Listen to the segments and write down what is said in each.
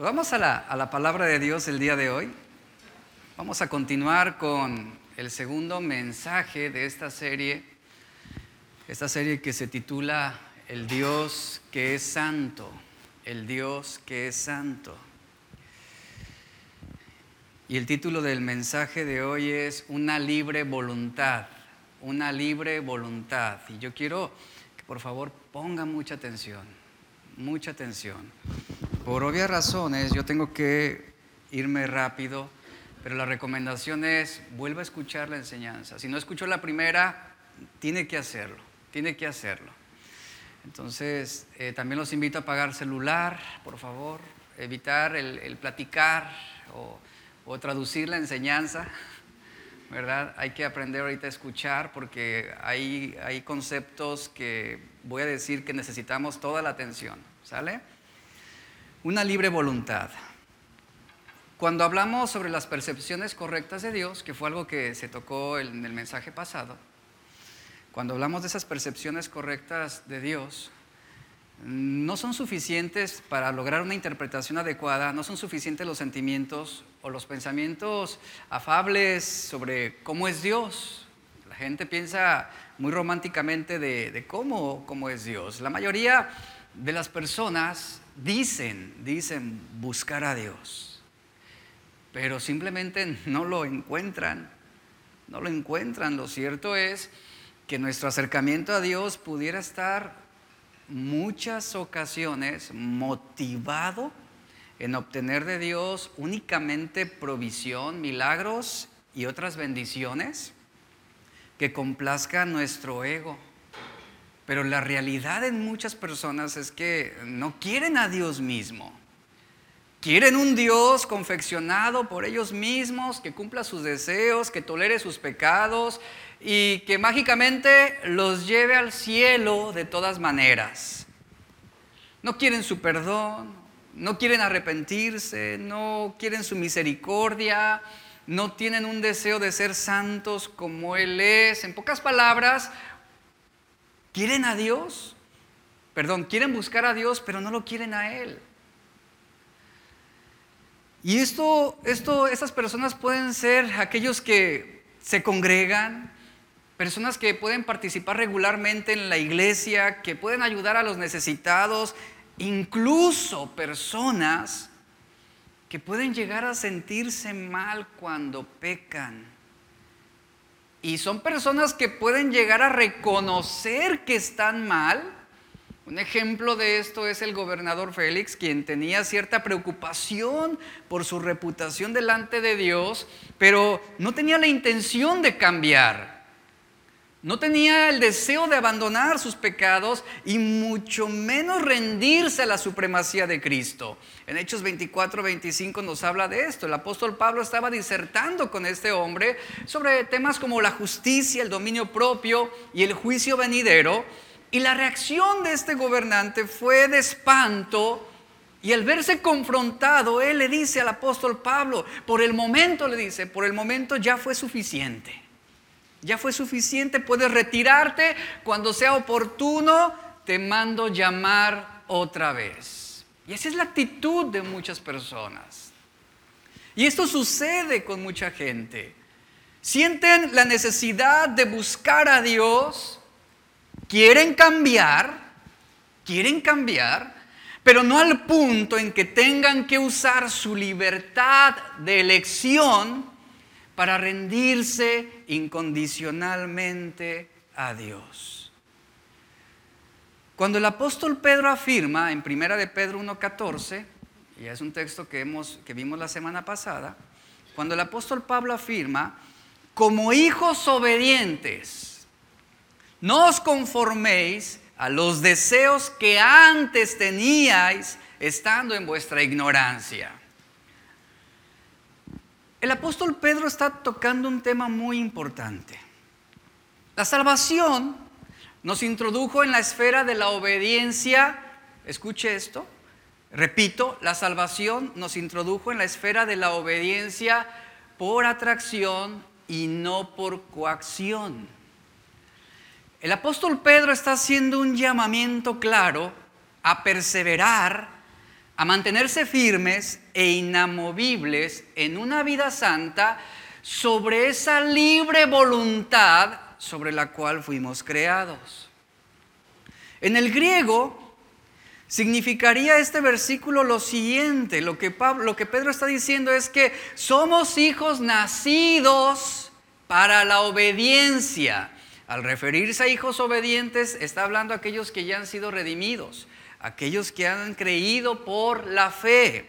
Vamos a la, a la palabra de Dios el día de hoy. Vamos a continuar con el segundo mensaje de esta serie, esta serie que se titula El Dios que es santo, el Dios que es santo. Y el título del mensaje de hoy es Una libre voluntad, una libre voluntad. Y yo quiero que por favor pongan mucha atención, mucha atención. Por obvias razones yo tengo que irme rápido, pero la recomendación es vuelva a escuchar la enseñanza. Si no escuchó la primera, tiene que hacerlo, tiene que hacerlo. Entonces, eh, también los invito a apagar celular, por favor, evitar el, el platicar o o traducir la enseñanza, ¿verdad? Hay que aprender ahorita a escuchar porque hay, hay conceptos que voy a decir que necesitamos toda la atención, ¿sale? Una libre voluntad. Cuando hablamos sobre las percepciones correctas de Dios, que fue algo que se tocó en el mensaje pasado, cuando hablamos de esas percepciones correctas de Dios, no son suficientes para lograr una interpretación adecuada, no son suficientes los sentimientos o los pensamientos afables sobre cómo es Dios. La gente piensa muy románticamente de, cómo, cómo es Dios. La mayoría de las personas dicen, dicen buscar a Dios, pero simplemente no lo encuentran, no lo encuentran. Lo cierto es que nuestro acercamiento a Dios pudiera estar muchas ocasiones motivado en obtener de Dios únicamente provisión, milagros y otras bendiciones que complazcan nuestro ego. Pero la realidad en muchas personas es que no quieren a Dios mismo. Quieren un Dios confeccionado por ellos mismos, que cumpla sus deseos, que tolere sus pecados y que mágicamente los lleve al cielo de todas maneras. No quieren su perdón, no quieren arrepentirse, no quieren su misericordia, no tienen un deseo de ser santos como Él es. En pocas palabras, quieren a Dios, perdón, quieren buscar a Dios, pero no lo quieren a Él. Y esto, esto, estas personas pueden ser aquellos que se congregan, personas que pueden participar regularmente en la iglesia, que pueden ayudar a los necesitados, incluso personas que pueden llegar a sentirse mal cuando pecan. Y son personas que pueden llegar a reconocer que están mal. Un ejemplo de esto es el gobernador Félix, quien tenía cierta preocupación por su reputación delante de Dios, pero no tenía la intención de cambiar. No tenía el deseo de abandonar sus pecados y mucho menos rendirse a la supremacía de Cristo. En Hechos 24, 25 nos habla de esto. El apóstol Pablo estaba disertando con este hombre sobre temas como la justicia, el dominio propio y el juicio venidero. Y la reacción de este gobernante fue de espanto. Y al verse confrontado, él le dice al apóstol Pablo, por el momento le dice, por el momento ya fue suficiente. Ya fue suficiente, puedes retirarte. Cuando sea oportuno, te mando llamar otra vez. Y esa es la actitud de muchas personas. Y esto sucede con mucha gente. Sienten la necesidad de buscar a Dios, quieren cambiar, quieren cambiar, pero no al punto en que tengan que usar su libertad de elección para rendirse incondicionalmente a Dios. Cuando el apóstol Pedro afirma en Primera de Pedro 1:14, y es un texto que, hemos, que vimos la semana pasada, cuando el apóstol Pablo afirma, como hijos obedientes, no os conforméis a los deseos que antes teníais estando en vuestra ignorancia. El apóstol Pedro está tocando un tema muy importante. La salvación nos introdujo en la esfera de la obediencia. Escuche esto. Repito, la salvación nos introdujo en la esfera de la obediencia por atracción y no por coacción. El apóstol Pedro está haciendo un llamamiento claro a perseverar a mantenerse firmes e inamovibles en una vida santa sobre esa libre voluntad sobre la cual fuimos creados. En el griego significaría este versículo lo siguiente, lo que, lo que Pedro está diciendo es que somos hijos nacidos para la obediencia. Al referirse a hijos obedientes, está hablando a aquellos que ya han sido redimidos, aquellos que han creído por la fe.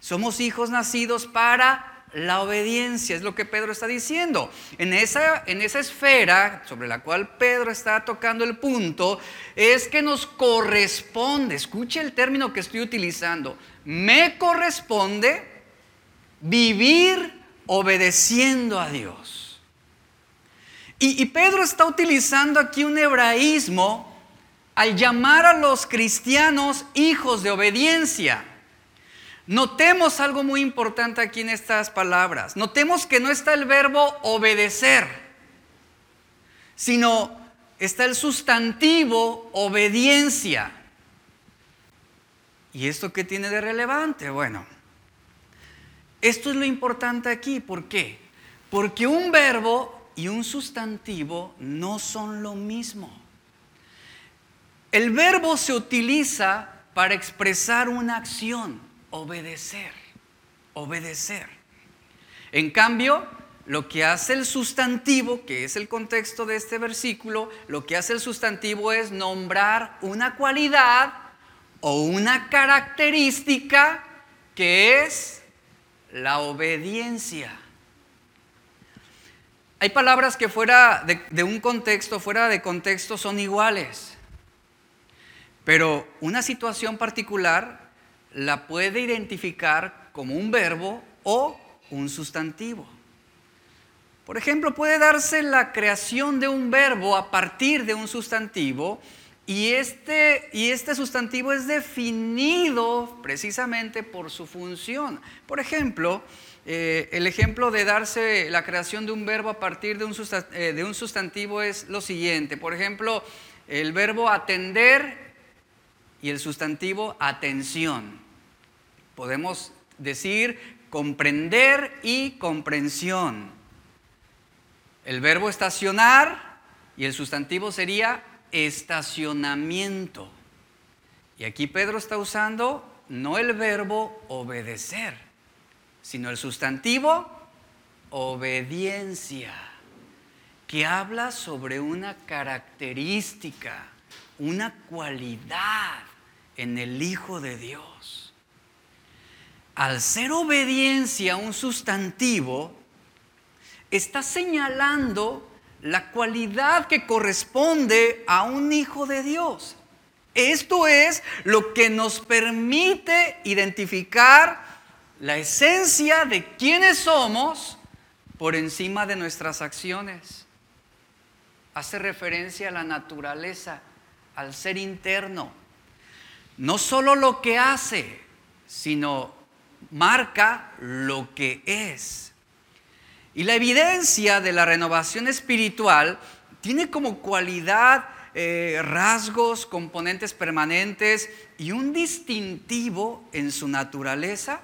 Somos hijos nacidos para la obediencia, es lo que Pedro está diciendo. En esa, en esa esfera sobre la cual Pedro está tocando el punto, es que nos corresponde, escuche el término que estoy utilizando, me corresponde vivir obedeciendo a Dios. Y, Pedro está utilizando aquí un hebraísmo al llamar a los cristianos hijos de obediencia. Notemos algo muy importante aquí en estas palabras. Notemos que no está el verbo obedecer, sino está el sustantivo obediencia. ¿Y esto qué tiene de relevante? Bueno, esto es lo importante aquí. ¿Por qué? Porque un verbo y un sustantivo no son lo mismo. El verbo se utiliza para expresar una acción, obedecer, obedecer. En cambio, lo que hace el sustantivo, que es el contexto de este versículo, lo que hace el sustantivo es nombrar una cualidad o una característica que es la obediencia. Hay palabras que fuera de, un contexto, fuera de contexto, son iguales. Pero una situación particular la puede identificar como un verbo o un sustantivo. Por ejemplo, puede darse la creación de un verbo a partir de un sustantivo y este, y este sustantivo es definido precisamente por su función. Por ejemplo, eh, el ejemplo de darse la creación de un verbo a partir eh, de un, sustantivo es lo siguiente. Por ejemplo, el verbo atender y el sustantivo atención. Podemos decir comprender y comprensión. El verbo estacionar y el sustantivo sería estacionamiento. Y aquí Pedro está usando no el verbo obedecer sino el sustantivo obediencia, que habla sobre una característica, una cualidad en el Hijo de Dios. Al ser obediencia un sustantivo, está señalando la cualidad que corresponde a un hijo de Dios. Esto es lo que nos permite identificar la esencia de quiénes somos por encima de nuestras acciones. Hace referencia a la naturaleza, al ser interno. No solo lo que hace, sino marca lo que es. Y la evidencia de la renovación espiritual tiene como cualidad eh, rasgos, componentes permanentes y un distintivo en su naturaleza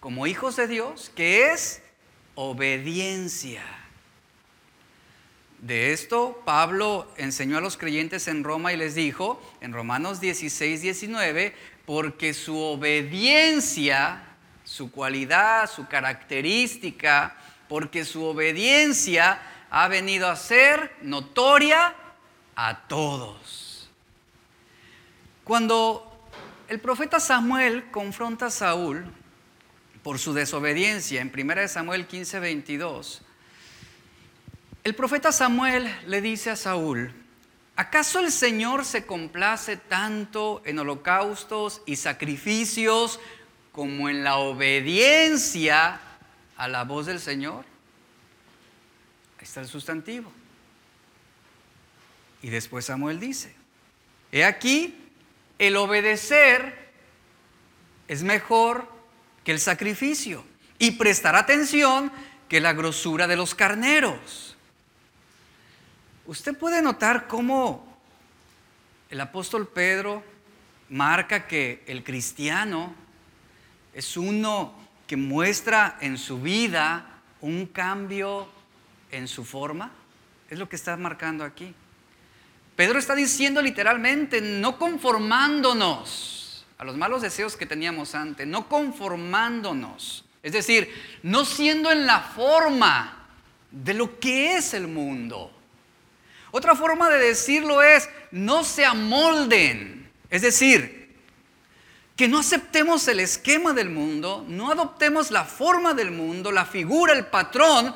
como hijos de Dios, que es obediencia. De esto Pablo enseñó a los creyentes en Roma y les dijo, en Romanos 16, 19, porque su obediencia, su cualidad, su característica, porque su obediencia ha venido a ser notoria a todos. Cuando el profeta Samuel confronta a Saúl, por su desobediencia en 1 Samuel 15, 22, el profeta Samuel le dice a Saúl, ¿acaso el Señor se complace tanto en holocaustos y sacrificios como en la obediencia a la voz del Señor? Ahí está el sustantivo. Y después Samuel dice, he aquí, el obedecer es mejor que el sacrificio y prestar atención que la grosura de los carneros. Usted puede notar cómo el apóstol Pedro marca que el cristiano es uno que muestra en su vida un cambio en su forma. Es lo que está marcando aquí. Pedro está diciendo literalmente, no conformándonos a los malos deseos que teníamos antes, no conformándonos. Es decir, no siendo en la forma de lo que es el mundo. Otra forma de decirlo es, no se amolden. Es decir, que no aceptemos el esquema del mundo, no adoptemos la forma del mundo, la figura, el patrón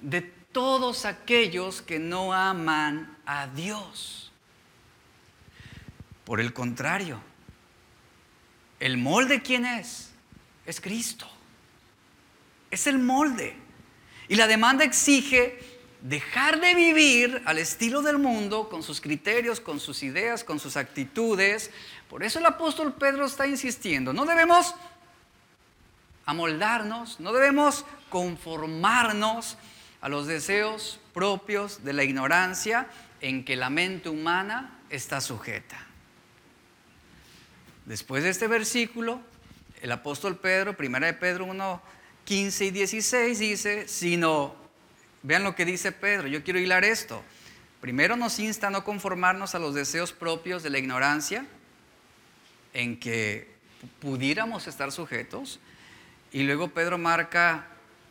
de todos aquellos que no aman a Dios. Por el contrario, el molde quién es? Es Cristo. Es el molde. Y la demanda exige dejar de vivir al estilo del mundo, con sus criterios, con sus ideas, con sus actitudes. Por eso el apóstol Pedro está insistiendo, no debemos amoldarnos, no debemos conformarnos a los deseos propios de la ignorancia en que la mente humana está sujeta. Después de este versículo, el apóstol Pedro, primera de Pedro 1, 15 y 16 dice, sino, vean lo que dice Pedro, yo quiero hilar esto. Primero nos insta a no conformarnos a los deseos propios de la ignorancia, en que pudiéramos estar sujetos. Y luego Pedro marca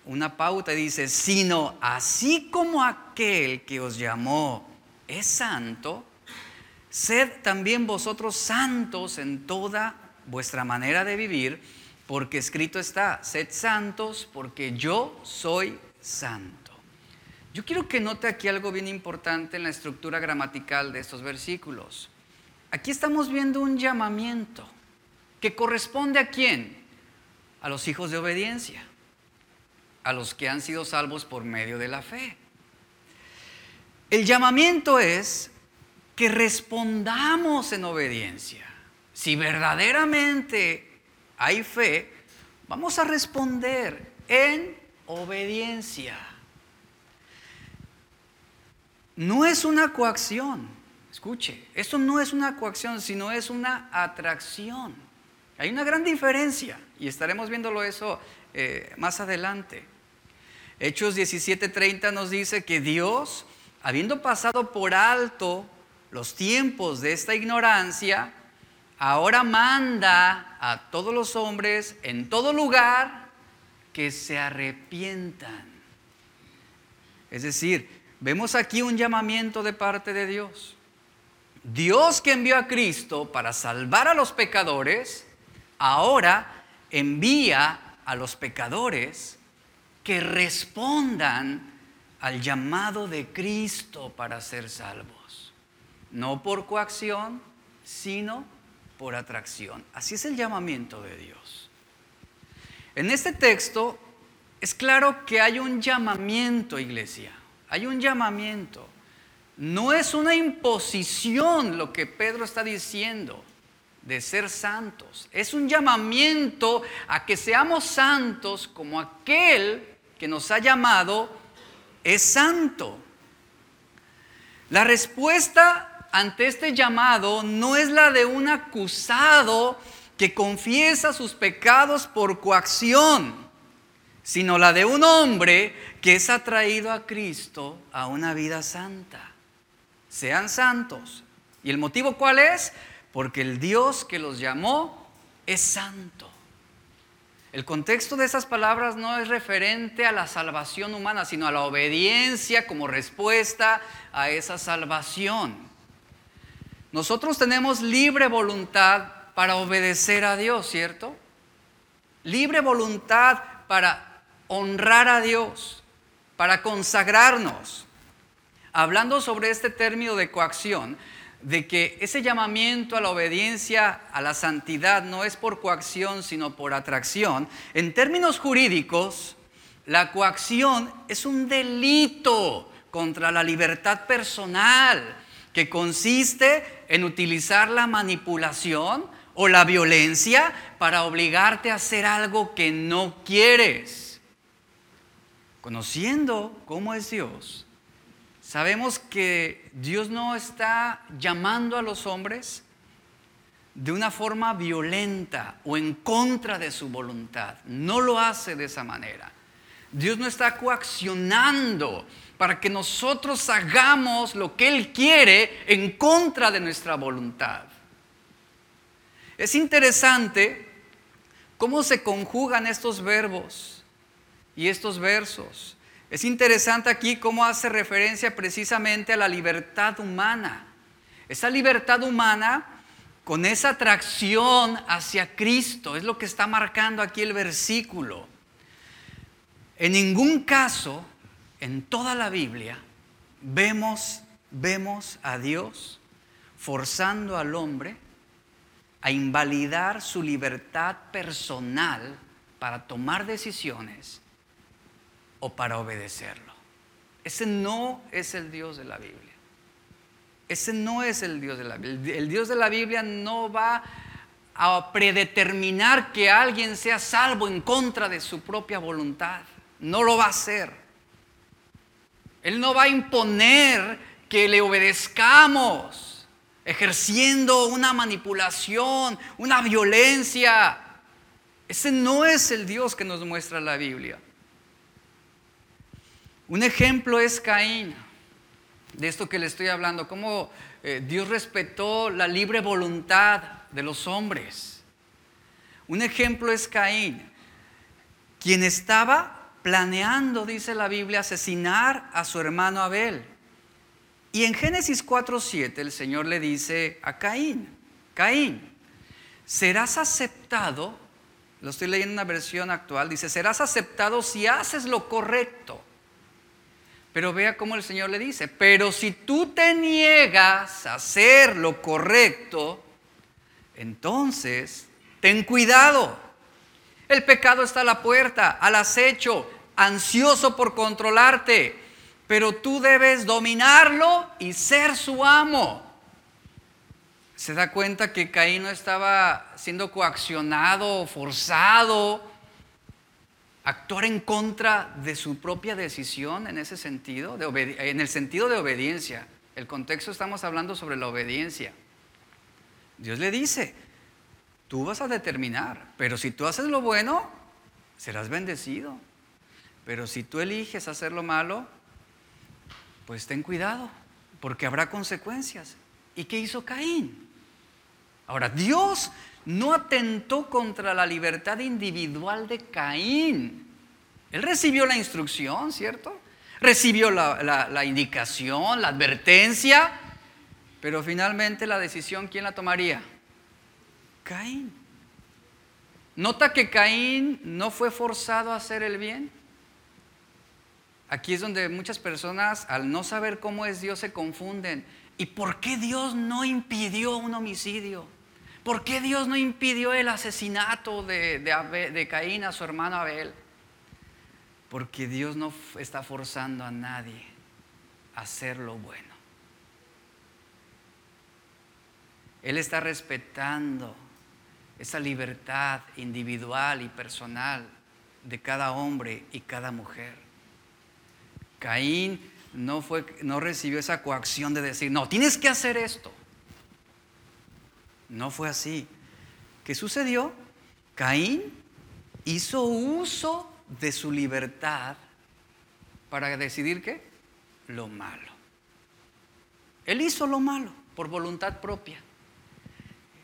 una pauta y dice, sino así como aquel que os llamó es santo, Sed también vosotros santos en toda vuestra manera de vivir, porque escrito está, sed santos porque yo soy santo. Yo quiero que note aquí algo bien importante en la estructura gramatical de estos versículos. Aquí estamos viendo un llamamiento que corresponde a quién? A los hijos de obediencia, a los que han sido salvos por medio de la fe. El llamamiento es que respondamos en obediencia. Si verdaderamente hay fe, vamos a responder en obediencia. No es una coacción, escuche, esto no es una coacción, sino es una atracción. Hay una gran diferencia y estaremos viéndolo eso eh, más adelante. Hechos 17:30 nos dice que Dios, habiendo pasado por alto los tiempos de esta ignorancia, ahora manda a todos los hombres en todo lugar que se arrepientan. Es decir, vemos aquí un llamamiento de parte de Dios. Dios que envió a Cristo para salvar a los pecadores, ahora envía a los pecadores que respondan al llamado de Cristo para ser salvos no por coacción, sino por atracción. Así es el llamamiento de Dios. En este texto es claro que hay un llamamiento, iglesia. Hay un llamamiento. No es una imposición lo que Pedro está diciendo de ser santos. Es un llamamiento a que seamos santos como aquel que nos ha llamado es santo. La respuesta ante este llamado no es la de un acusado que confiesa sus pecados por coacción, sino la de un hombre que es atraído a Cristo a una vida santa. Sean santos. ¿Y el motivo cuál es? Porque el Dios que los llamó es santo. El contexto de esas palabras no es referente a la salvación humana, sino a la obediencia como respuesta a esa salvación. Nosotros tenemos libre voluntad para obedecer a Dios, ¿cierto? Libre voluntad para honrar a Dios, para consagrarnos. Hablando sobre este término de coacción, de que ese llamamiento a la obediencia, a la santidad, no es por coacción, sino por atracción, en términos jurídicos, la coacción es un delito contra la libertad personal que consiste en utilizar la manipulación o la violencia para obligarte a hacer algo que no quieres. Conociendo cómo es Dios, sabemos que Dios no está llamando a los hombres de una forma violenta o en contra de su voluntad. No lo hace de esa manera. Dios no está coaccionando para que nosotros hagamos lo que Él quiere en contra de nuestra voluntad. Es interesante cómo se conjugan estos verbos y estos versos. Es interesante aquí cómo hace referencia precisamente a la libertad humana. Esa libertad humana con esa atracción hacia Cristo es lo que está marcando aquí el versículo. En ningún caso, en toda la Biblia, vemos, vemos a Dios forzando al hombre a invalidar su libertad personal para tomar decisiones o para obedecerlo. Ese no es el Dios de la Biblia. Ese no es el Dios de la Biblia. El Dios de la Biblia no va a predeterminar que alguien sea salvo en contra de su propia voluntad. No lo va a hacer. Él no va a imponer que le obedezcamos, ejerciendo una manipulación, una violencia. Ese no es el Dios que nos muestra la Biblia. Un ejemplo es Caín, de esto que le estoy hablando, cómo eh, Dios respetó la libre voluntad de los hombres. Un ejemplo es Caín, quien estaba planeando, dice la Biblia, asesinar a su hermano Abel. Y en Génesis 4.7 el Señor le dice a Caín, Caín, serás aceptado, lo estoy leyendo en una versión actual, dice, serás aceptado si haces lo correcto pero vea cómo el Señor le dice, pero si tú te niegas a hacer lo correcto, entonces ten cuidado. El pecado está a la puerta, al acecho, ansioso por controlarte, pero tú debes dominarlo y ser su amo. Se da cuenta que Caín no estaba siendo coaccionado, forzado, actuar en contra de su propia decisión en ese sentido, en el sentido de obediencia. El contexto estamos hablando sobre la obediencia. Dios le dice, tú vas a determinar, pero si tú haces lo bueno, serás bendecido. Pero si tú eliges hacer lo malo, pues ten cuidado, porque habrá consecuencias. ¿Y qué hizo Caín? Ahora, Dios no atentó contra la libertad individual de Caín. Él recibió la instrucción, ¿cierto? Recibió la, indicación, la advertencia, pero finalmente la decisión, ¿quién la tomaría? Caín. Nota que Caín no fue forzado a hacer el bien. Aquí es donde muchas personas, al no saber cómo es Dios, se confunden. ¿Y por qué Dios no impidió un homicidio? ¿Por qué Dios no impidió el asesinato de, Caín a su hermano Abel? Porque Dios no está forzando a nadie a hacer lo bueno. Él está respetando esa libertad individual y personal de cada hombre y cada mujer. Caín no, fue, no recibió esa coacción de decir, no, tienes que hacer esto. No fue así. ¿Qué sucedió? Caín hizo uso de su libertad para decidir qué? Lo malo. Él hizo lo malo por voluntad propia.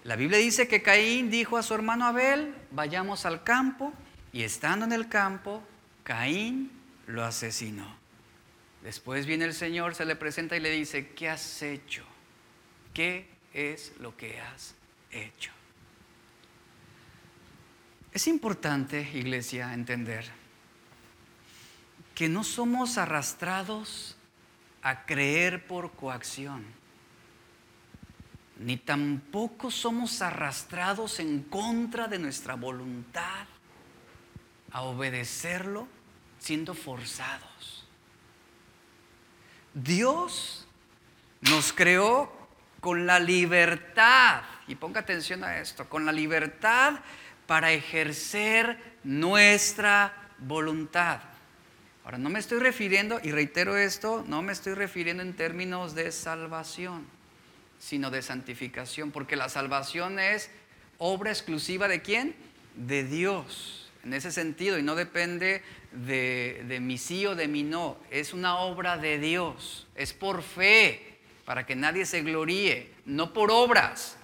La Biblia dice que Caín dijo a su hermano Abel, vayamos al campo, y estando en el campo, Caín lo asesinó. Después viene el Señor, se le presenta y le dice, ¿qué has hecho? ¿Qué es lo que has hecho. Es importante, iglesia, entender que no somos arrastrados a creer por coacción, ni tampoco somos arrastrados en contra de nuestra voluntad a obedecerlo siendo forzados. Dios nos creó con la libertad, y ponga atención a esto, con la libertad para ejercer nuestra voluntad. Ahora, no me estoy refiriendo, y reitero esto, no me estoy refiriendo en términos de salvación, sino de santificación, porque la salvación es obra exclusiva de quién? De Dios, en ese sentido, y no depende de, mi sí o de mi no, es una obra de Dios, es por fe, para que nadie se gloríe, no por obras,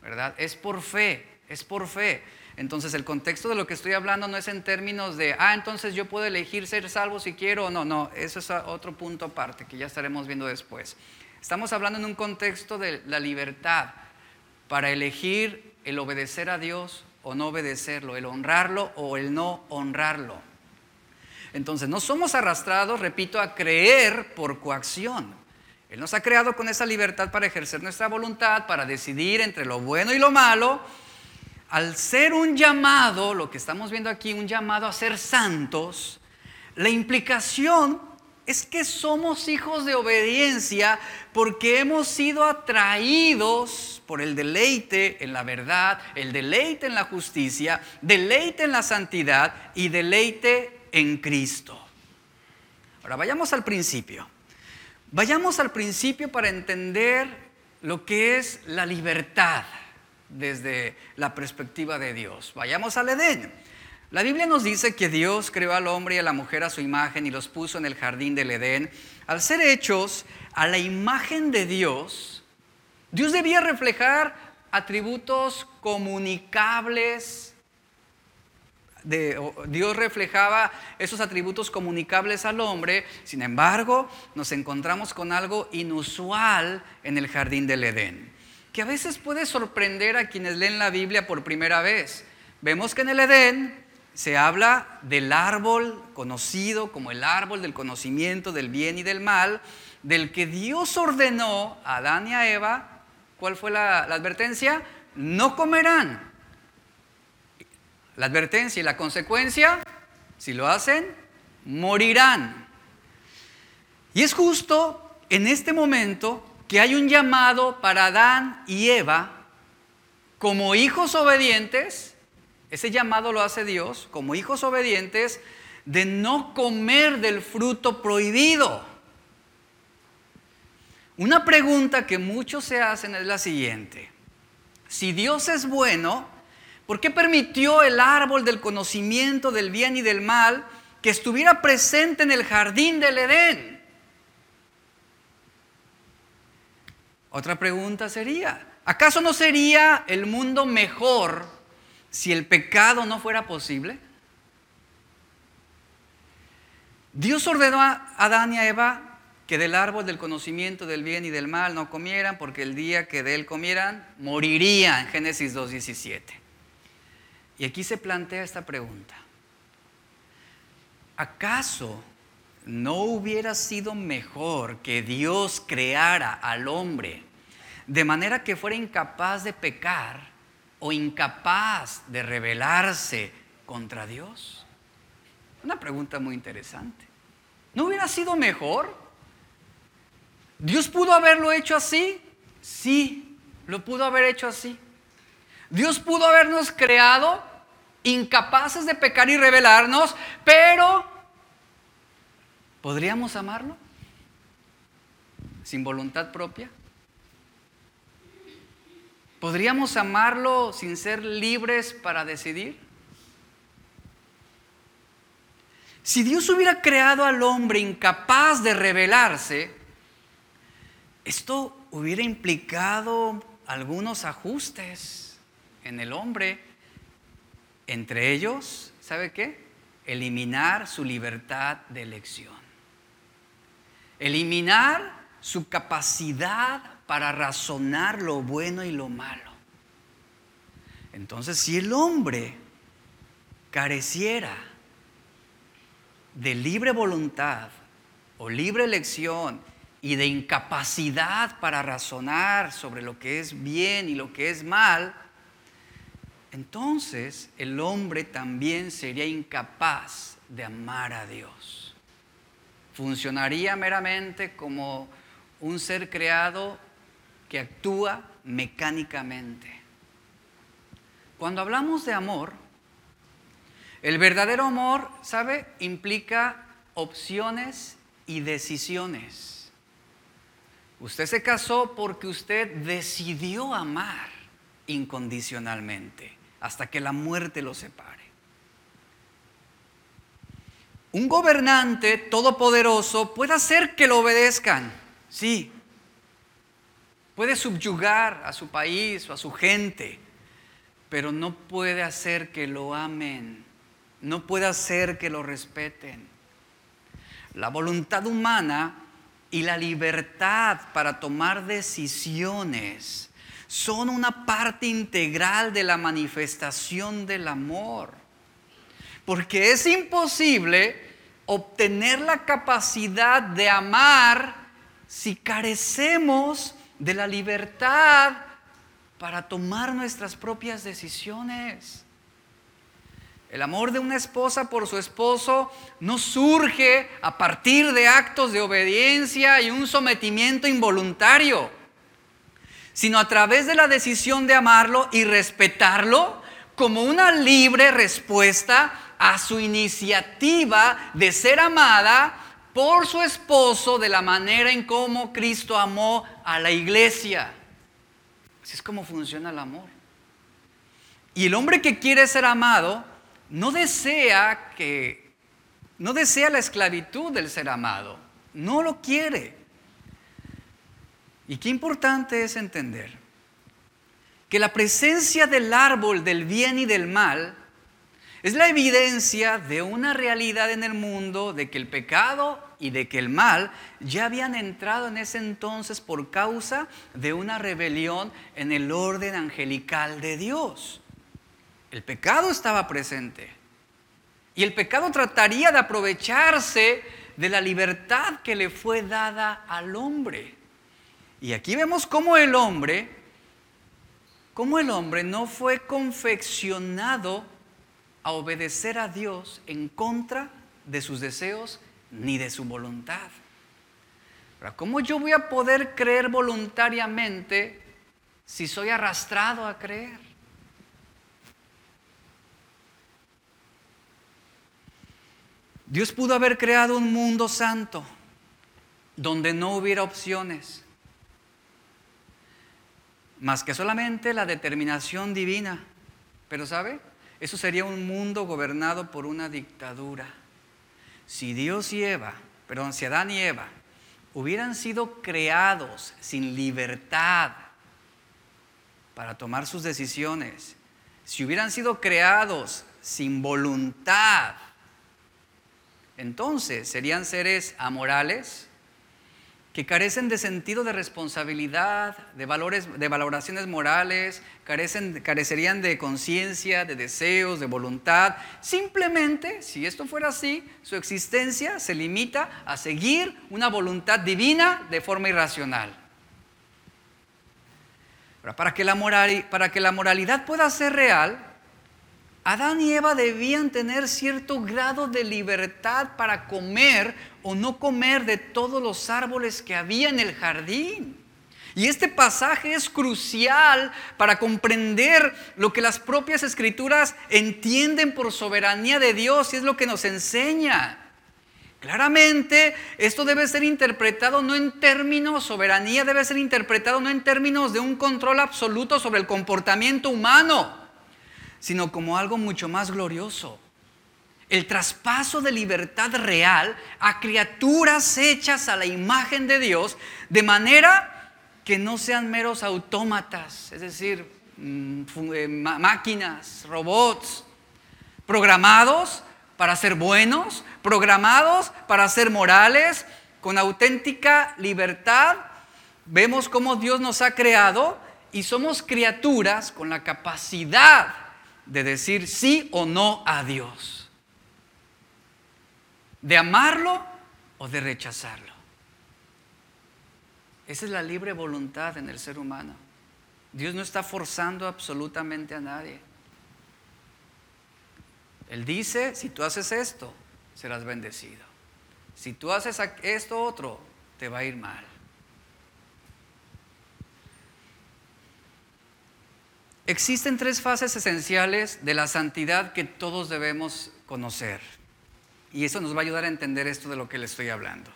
¿verdad? Es por fe, es por fe. Entonces el contexto de lo que estoy hablando no es en términos de, ah, entonces yo puedo elegir ser salvo si quiero o no, no, eso es otro punto aparte que ya estaremos viendo después. Estamos hablando en un contexto de la libertad para elegir el obedecer a Dios o no obedecerlo, el honrarlo o el no honrarlo. Entonces no somos arrastrados, repito, a creer por coacción. Él nos ha creado con esa libertad para ejercer nuestra voluntad, para decidir entre lo bueno y lo malo al ser un llamado, lo que estamos viendo aquí, un llamado a ser santos, la implicación es que somos hijos de obediencia porque hemos sido atraídos por el deleite en la verdad, el deleite en la justicia, deleite en la santidad y deleite en Cristo. Ahora vayamos al principio. Vayamos al principio para entender lo que es la libertad desde la perspectiva de Dios. Vayamos al Edén. La Biblia nos dice que Dios creó al hombre y a la mujer a su imagen y los puso en el jardín del Edén. Al ser hechos a la imagen de Dios, Dios debía reflejar atributos comunicables. Dios reflejaba esos atributos comunicables al hombre, sin embargo nos encontramos con algo inusual en el jardín del Edén que a veces puede sorprender a quienes leen la Biblia por primera vez. Vemos que en el Edén se habla del árbol conocido como el árbol del conocimiento del bien y del mal, del que Dios ordenó a Adán y a Eva. ¿Cuál fue la, advertencia? No comerán. La advertencia y la consecuencia, si lo hacen, morirán. Y es justo en este momento que hay un llamado para Adán y Eva como hijos obedientes, ese llamado lo hace Dios, como hijos obedientes, de no comer del fruto prohibido. Una pregunta que muchos se hacen es la siguiente. Si Dios es bueno, ¿por qué permitió el árbol del conocimiento del bien y del mal que estuviera presente en el jardín del Edén? Otra pregunta sería, ¿acaso no sería el mundo mejor si el pecado no fuera posible? Dios ordenó a Adán y a Eva que del árbol del conocimiento del bien y del mal no comieran, porque el día que de él comieran, morirían. Génesis 2.17. Y aquí se plantea esta pregunta. ¿Acaso ¿no hubiera sido mejor que Dios creara al hombre de manera que fuera incapaz de pecar o incapaz de rebelarse contra Dios? Una pregunta muy interesante. ¿No hubiera sido mejor? ¿Dios pudo haberlo hecho así? Sí, lo pudo haber hecho así. Dios pudo habernos creado incapaces de pecar y rebelarnos, pero ¿Podríamos amarlo? ¿Sin voluntad propia? ¿Podríamos amarlo sin ser libres para decidir? Si Dios hubiera creado al hombre incapaz de rebelarse, esto hubiera implicado algunos ajustes en el hombre. Entre ellos, ¿sabe qué? Eliminar su libertad de elección eliminar su capacidad para razonar lo bueno y lo malo. Entonces, si el hombre careciera de libre voluntad o libre elección y de incapacidad para razonar sobre lo que es bien y lo que es mal, entonces el hombre también sería incapaz de amar a Dios funcionaría meramente como un ser creado que actúa mecánicamente. Cuando hablamos de amor, el verdadero amor, ¿sabe? Implica opciones y decisiones. Usted se casó porque usted decidió amar incondicionalmente hasta que la muerte lo separe. Un gobernante todopoderoso puede hacer que lo obedezcan, sí. Puede subyugar a su país o a su gente, pero no puede hacer que lo amen, no puede hacer que lo respeten. La voluntad humana y la libertad para tomar decisiones son una parte integral de la manifestación del amor. Porque es imposible obtener la capacidad de amar si carecemos de la libertad para tomar nuestras propias decisiones. El amor de una esposa por su esposo no surge a partir de actos de obediencia y un sometimiento involuntario sino a través de la decisión de amarlo y respetarlo como una libre respuesta a su iniciativa de ser amada por su esposo de la manera en cómo Cristo amó a la iglesia. Así es como funciona el amor. Y el hombre que quiere ser amado no desea que no desea la esclavitud del ser amado, no lo quiere. Y qué importante es entender que la presencia del árbol del bien y del mal es la evidencia de una realidad en el mundo de que el pecado y de que el mal ya habían entrado en ese entonces por causa de una rebelión en el orden angelical de Dios. El pecado estaba presente. Y el pecado trataría de aprovecharse de la libertad que le fue dada al hombre. Y aquí vemos cómo el hombre, cómo el hombre no fue confeccionado a obedecer a Dios en contra de sus deseos ni de su voluntad. ¿cómo yo voy a poder creer voluntariamente si soy arrastrado a creer? Dios pudo haber creado un mundo santo donde no hubiera opciones más que solamente la determinación divina. Pero ¿sabe? Eso sería un mundo gobernado por una dictadura. Si Dios y Eva, perdón, si Adán y Eva hubieran sido creados sin libertad para tomar sus decisiones, si hubieran sido creados sin voluntad, entonces serían seres amorales, que carecen de sentido de responsabilidad, de valores, de valoraciones morales, carecen, carecerían de conciencia, de deseos, de voluntad. Simplemente, si esto fuera así, su existencia se limita a seguir una voluntad divina de forma irracional. para que la, moral, para que la moralidad pueda ser real, Adán y Eva debían tener cierto grado de libertad para comer o no comer de todos los árboles que había en el jardín. Y este pasaje es crucial para comprender lo que las propias escrituras entienden por soberanía de Dios y es lo que nos enseña. Claramente, esto debe ser interpretado no en términos, soberanía debe ser interpretado no en términos de un control absoluto sobre el comportamiento humano sino como algo mucho más glorioso. El traspaso de libertad real a criaturas hechas a la imagen de Dios, de manera que no sean meros autómatas, es decir, mm, eh, máquinas, robots, programados para ser buenos, programados para ser morales, con auténtica libertad. Vemos cómo Dios nos ha creado y somos criaturas con la capacidad de decir sí o no a Dios. De amarlo o de rechazarlo. Esa es la libre voluntad en el ser humano. Dios no está forzando absolutamente a nadie. Él dice, si tú haces esto, serás bendecido. Si tú haces esto otro, te va a ir mal. Existen tres fases esenciales de la santidad que todos debemos conocer. Y eso nos va a ayudar a entender esto de lo que le estoy hablando.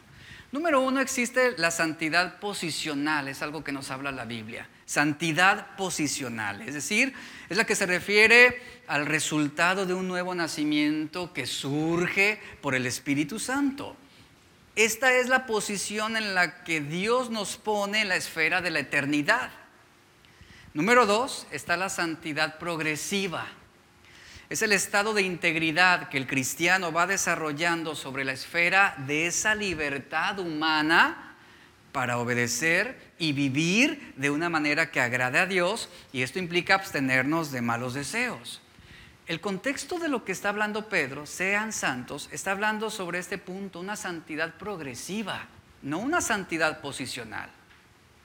Número uno, existe la santidad posicional, es algo que nos habla la Biblia. Santidad posicional, es decir, es la que se refiere al resultado de un nuevo nacimiento que surge por el Espíritu Santo. Esta es la posición en la que Dios nos pone en la esfera de la eternidad. Número dos, está la santidad progresiva. Es el estado de integridad que el cristiano va desarrollando sobre la esfera de esa libertad humana para obedecer y vivir de una manera que agrade a Dios y esto implica abstenernos de malos deseos. El contexto de lo que está hablando Pedro, sean santos, está hablando sobre este punto, una santidad progresiva, no una santidad posicional,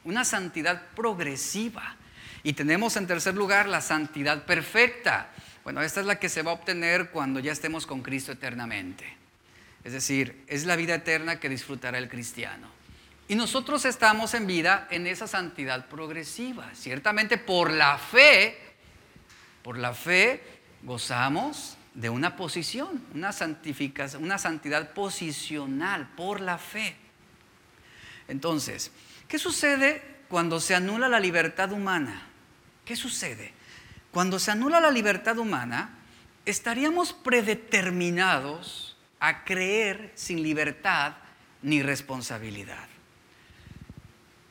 una santidad progresiva. Y tenemos en tercer lugar la santidad perfecta. Bueno, esta es la que se va a obtener cuando ya estemos con Cristo eternamente. Es decir, es la vida eterna que disfrutará el cristiano. Y nosotros estamos en vida en esa santidad progresiva. Ciertamente por la fe, por la fe gozamos de una posición, una santificación, una santidad posicional por la fe. Entonces, ¿qué sucede cuando se anula la libertad humana? ¿Qué sucede? Cuando se anula la libertad humana, estaríamos predeterminados a creer sin libertad ni responsabilidad.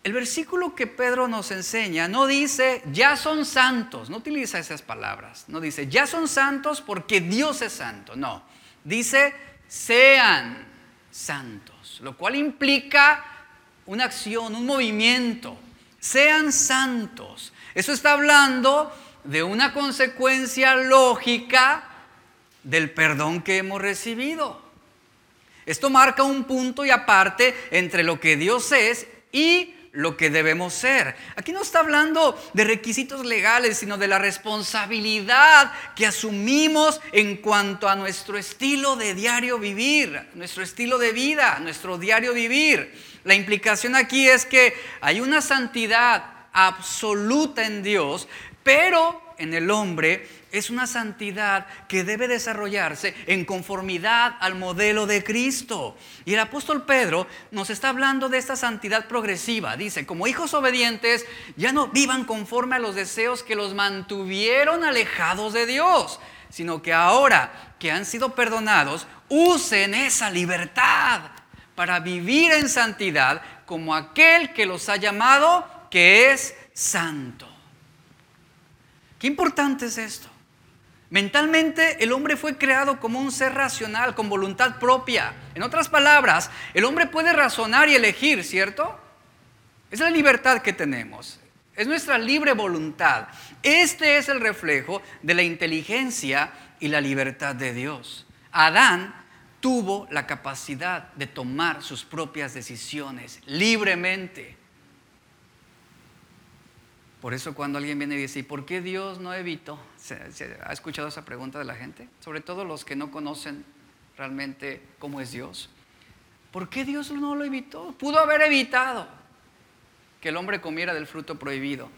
El versículo que Pedro nos enseña no dice, ya son santos, no utiliza esas palabras, no dice, ya son santos porque Dios es santo, no, dice, sean santos, lo cual implica una acción, un movimiento, sean santos. Eso está hablando de una consecuencia lógica del perdón que hemos recibido. Esto marca un punto y aparte entre lo que Dios es y lo que debemos ser. Aquí no está hablando de requisitos legales, sino de la responsabilidad que asumimos en cuanto a nuestro estilo de diario vivir, nuestro estilo de vida, nuestro diario vivir. La implicación aquí es que hay una santidad absoluta en Dios, pero en el hombre es una santidad que debe desarrollarse en conformidad al modelo de Cristo. Y el apóstol Pedro nos está hablando de esta santidad progresiva. Dice, como hijos obedientes, ya no vivan conforme a los deseos que los mantuvieron alejados de Dios, sino que ahora que han sido perdonados, usen esa libertad para vivir en santidad como aquel que los ha llamado que es santo. Qué importante es esto. Mentalmente el hombre fue creado como un ser racional, con voluntad propia. En otras palabras, el hombre puede razonar y elegir, ¿cierto? Es la libertad que tenemos. Es nuestra libre voluntad. Este es el reflejo de la inteligencia y la libertad de Dios. Adán tuvo la capacidad de tomar sus propias decisiones libremente. Por eso cuando alguien viene y dice, ¿y por qué Dios no evitó? ¿Se, ha escuchado esa pregunta de la gente? Sobre todo los que no conocen realmente cómo es Dios. ¿Por qué Dios no lo evitó? Pudo haber evitado que el hombre comiera del fruto prohibido.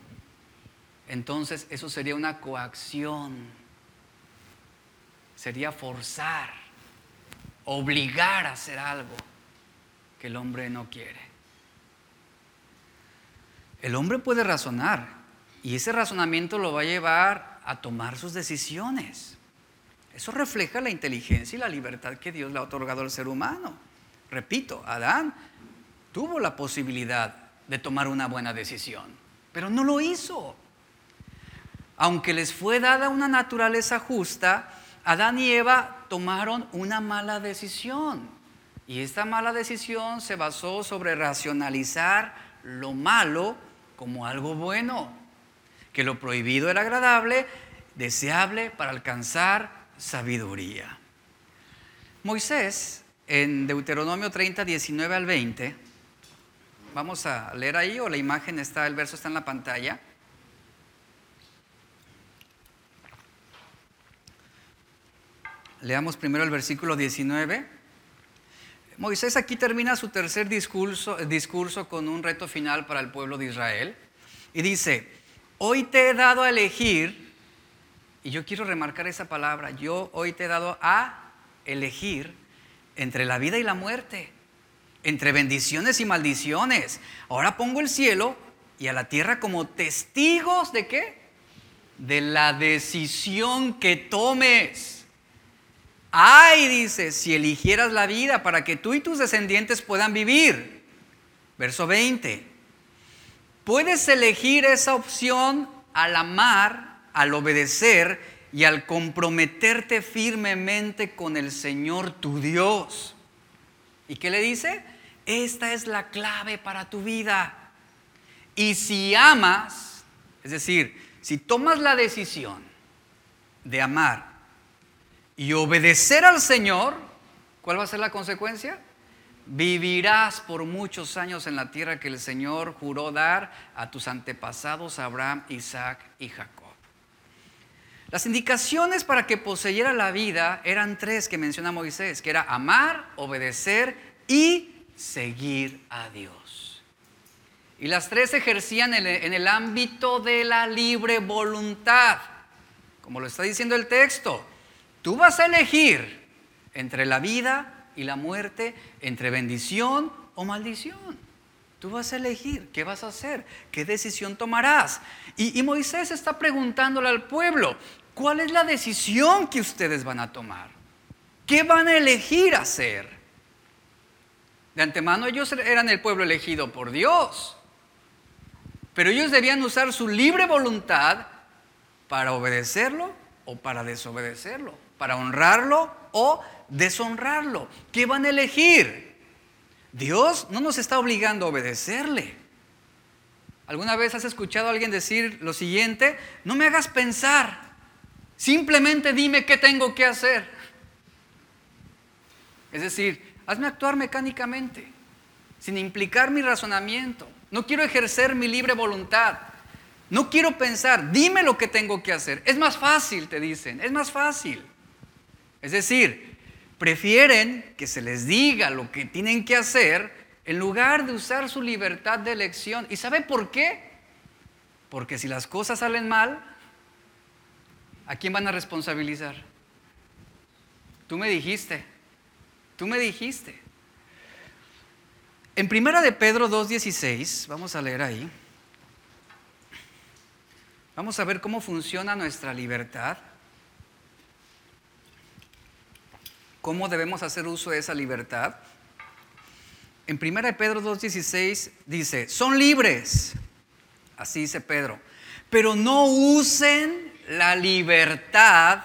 Entonces eso sería una coacción. Sería forzar, obligar a hacer algo que el hombre no quiere. El hombre puede razonar y ese razonamiento lo va a llevar a tomar sus decisiones. Eso refleja la inteligencia y la libertad que Dios le ha otorgado al ser humano. Repito, Adán tuvo la posibilidad de tomar una buena decisión, pero no lo hizo. Aunque les fue dada una naturaleza justa, Adán y Eva tomaron una mala decisión. Y esta mala decisión se basó sobre racionalizar lo malo como algo bueno, que lo prohibido era agradable, deseable para alcanzar sabiduría. Moisés, en Deuteronomio 30, 19 al 20, vamos a leer ahí o la imagen está, el verso está en la pantalla. Leamos primero el versículo 19. Moisés aquí termina su tercer discurso, discurso con un reto final para el pueblo de Israel y dice, hoy te he dado a elegir, y yo quiero remarcar esa palabra, yo hoy te he dado a elegir entre la vida y la muerte, entre bendiciones y maldiciones. Ahora pongo el cielo y a la tierra como testigos de qué? De la decisión que tomes. Ay, dice, si eligieras la vida para que tú y tus descendientes puedan vivir. Verso 20. Puedes elegir esa opción al amar, al obedecer y al comprometerte firmemente con el Señor tu Dios. ¿Y qué le dice? Esta es la clave para tu vida. Y si amas, es decir, si tomas la decisión de amar y obedecer al Señor, ¿cuál va a ser la consecuencia? Vivirás por muchos años en la tierra que el Señor juró dar a tus antepasados Abraham, Isaac y Jacob. Las indicaciones para que poseyera la vida eran tres que menciona Moisés, que era amar, obedecer y seguir a Dios. Y las tres ejercían en el ámbito de la libre voluntad. Como lo está diciendo el texto, tú vas a elegir entre la vida y la muerte, entre bendición o maldición. Tú vas a elegir qué vas a hacer, qué decisión tomarás. Y, Moisés está preguntándole al pueblo, ¿cuál es la decisión que ustedes van a tomar? ¿Qué van a elegir hacer? De antemano ellos eran el pueblo elegido por Dios. Pero ellos debían usar su libre voluntad para obedecerlo o para desobedecerlo, para honrarlo o deshonrarlo. ¿Qué van a elegir? Dios no nos está obligando a obedecerle. ¿Alguna vez has escuchado a alguien decir lo siguiente? No me hagas pensar, simplemente dime qué tengo que hacer. Es decir, Hazme actuar mecánicamente, sin implicar mi razonamiento. No quiero ejercer mi libre voluntad. No quiero pensar, dime lo que tengo que hacer. Es más fácil, te dicen, es más fácil. Es decir, prefieren que se les diga lo que tienen que hacer en lugar de usar su libertad de elección. ¿Y sabe por qué? Porque si las cosas salen mal, ¿a quién van a responsabilizar? Tú me dijiste, Tú me dijiste. En primera de Pedro 2.16, vamos a leer ahí. Vamos a ver cómo funciona nuestra libertad. ¿Cómo debemos hacer uso de esa libertad? En primera de Pedro 2.16 dice, son libres, así dice Pedro, pero no usen la libertad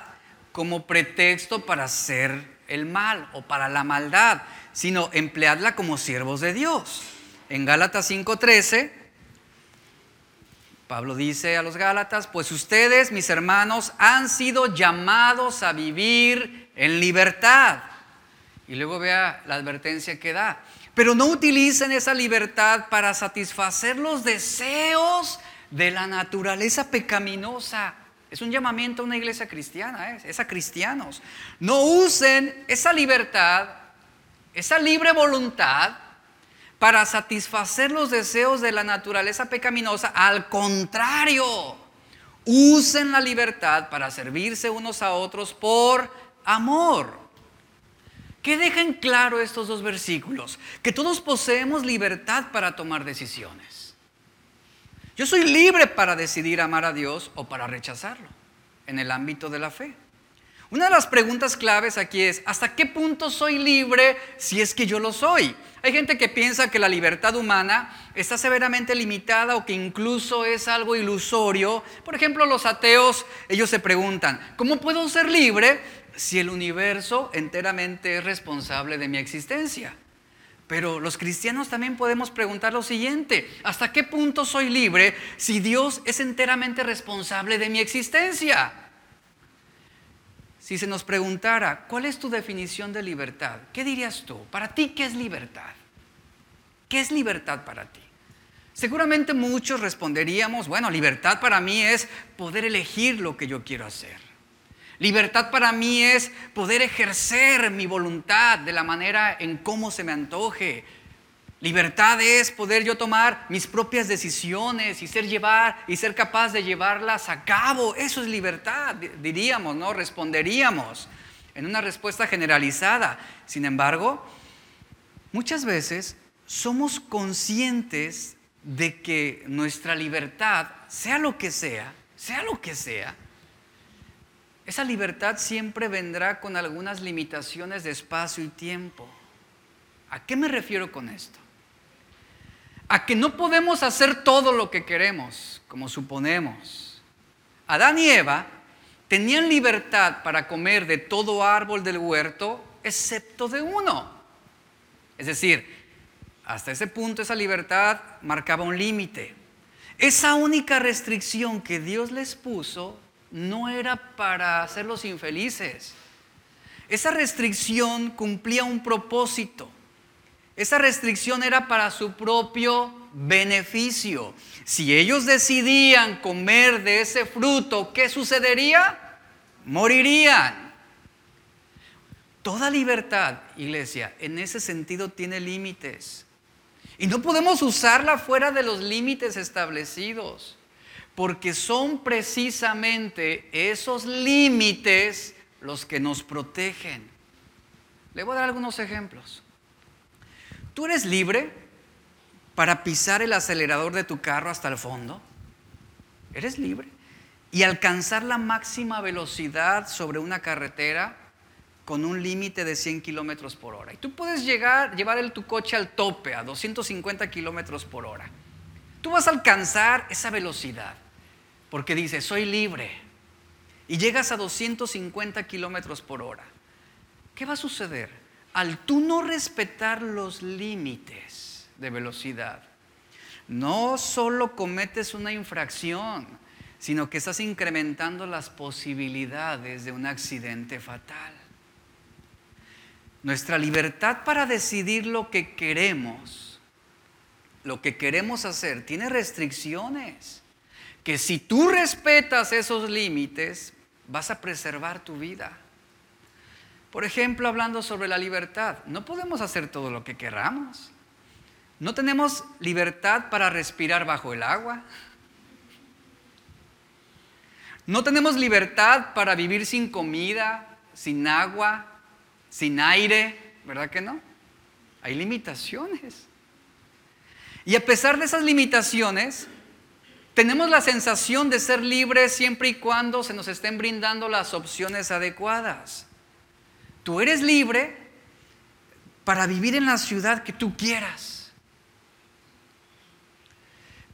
como pretexto para hacer el mal o para la maldad, sino empleadla como siervos de Dios. En Gálatas 5:13, Pablo dice a los Gálatas, pues ustedes, mis hermanos, han sido llamados a vivir en libertad. Y luego vea la advertencia que da. Pero no utilicen esa libertad para satisfacer los deseos de la naturaleza pecaminosa es un llamamiento a una iglesia cristiana, ¿eh? es a cristianos. No usen esa libertad, esa libre voluntad para satisfacer los deseos de la naturaleza pecaminosa. Al contrario, usen la libertad para servirse unos a otros por amor. Que dejen claro estos dos versículos, que todos poseemos libertad para tomar decisiones. Yo soy libre para decidir amar a Dios o para rechazarlo en el ámbito de la fe. Una de las preguntas claves aquí es, ¿hasta qué punto soy libre si es que yo lo soy? Hay gente que piensa que la libertad humana está severamente limitada o que incluso es algo ilusorio. Por ejemplo, los ateos, ellos se preguntan, ¿cómo puedo ser libre si el universo enteramente es responsable de mi existencia? Pero los cristianos también podemos preguntar lo siguiente, ¿hasta qué punto soy libre si Dios es enteramente responsable de mi existencia? Si se nos preguntara, ¿cuál es tu definición de libertad? ¿Qué dirías tú? Para ti, ¿qué es libertad? ¿Qué es libertad para ti? Seguramente muchos responderíamos, bueno, libertad para mí es poder elegir lo que yo quiero hacer. Libertad para mí es poder ejercer mi voluntad de la manera en cómo se me antoje. Libertad es poder yo tomar mis propias decisiones y ser llevar y ser capaz de llevarlas a cabo. Eso es libertad, diríamos, ¿no? Responderíamos en una respuesta generalizada. Sin embargo, Muchas veces somos conscientes de que nuestra libertad, sea lo que sea, sea lo que sea, esa libertad siempre vendrá con algunas limitaciones de espacio y tiempo. ¿A qué me refiero con esto? A que no podemos hacer todo lo que queremos, como suponemos. Adán y Eva tenían libertad para comer de todo árbol del huerto, excepto de uno. Es decir, hasta ese punto esa libertad marcaba un límite. Esa única restricción que Dios les puso no era para hacerlos infelices. Esa restricción cumplía un propósito. Esa restricción era para su propio beneficio. Si ellos decidían comer de ese fruto, ¿qué sucedería? Morirían. Toda libertad, iglesia, en ese sentido tiene límites. Y no podemos usarla fuera de los límites establecidos, porque son precisamente esos límites los que nos protegen. Le voy a dar algunos ejemplos. ¿Tú eres libre para pisar el acelerador de tu carro hasta el fondo? ¿Eres libre? Y alcanzar la máxima velocidad sobre una carretera con un límite de 100 kilómetros por hora. Y tú puedes llegar, llevar el, tu coche al tope, a 250 kilómetros por hora. Tú vas a alcanzar esa velocidad, porque dices, soy libre. Y llegas a 250 kilómetros por hora. ¿Qué va a suceder? al tú no respetar los límites de velocidad, no solo cometes una infracción, sino que estás incrementando las posibilidades de un accidente fatal. Nuestra libertad para decidir lo que queremos, lo que queremos hacer, tiene restricciones. Que si tú respetas esos límites, vas a preservar tu vida. Por ejemplo, hablando sobre la libertad, no podemos hacer todo lo que queramos. No tenemos libertad para respirar bajo el agua. No tenemos libertad para vivir sin comida, sin agua, sin aire, ¿verdad que no? Hay limitaciones. Y a pesar de esas limitaciones, tenemos la sensación de ser libres siempre y cuando se nos estén brindando las opciones adecuadas. Tú eres libre para vivir en la ciudad que tú quieras.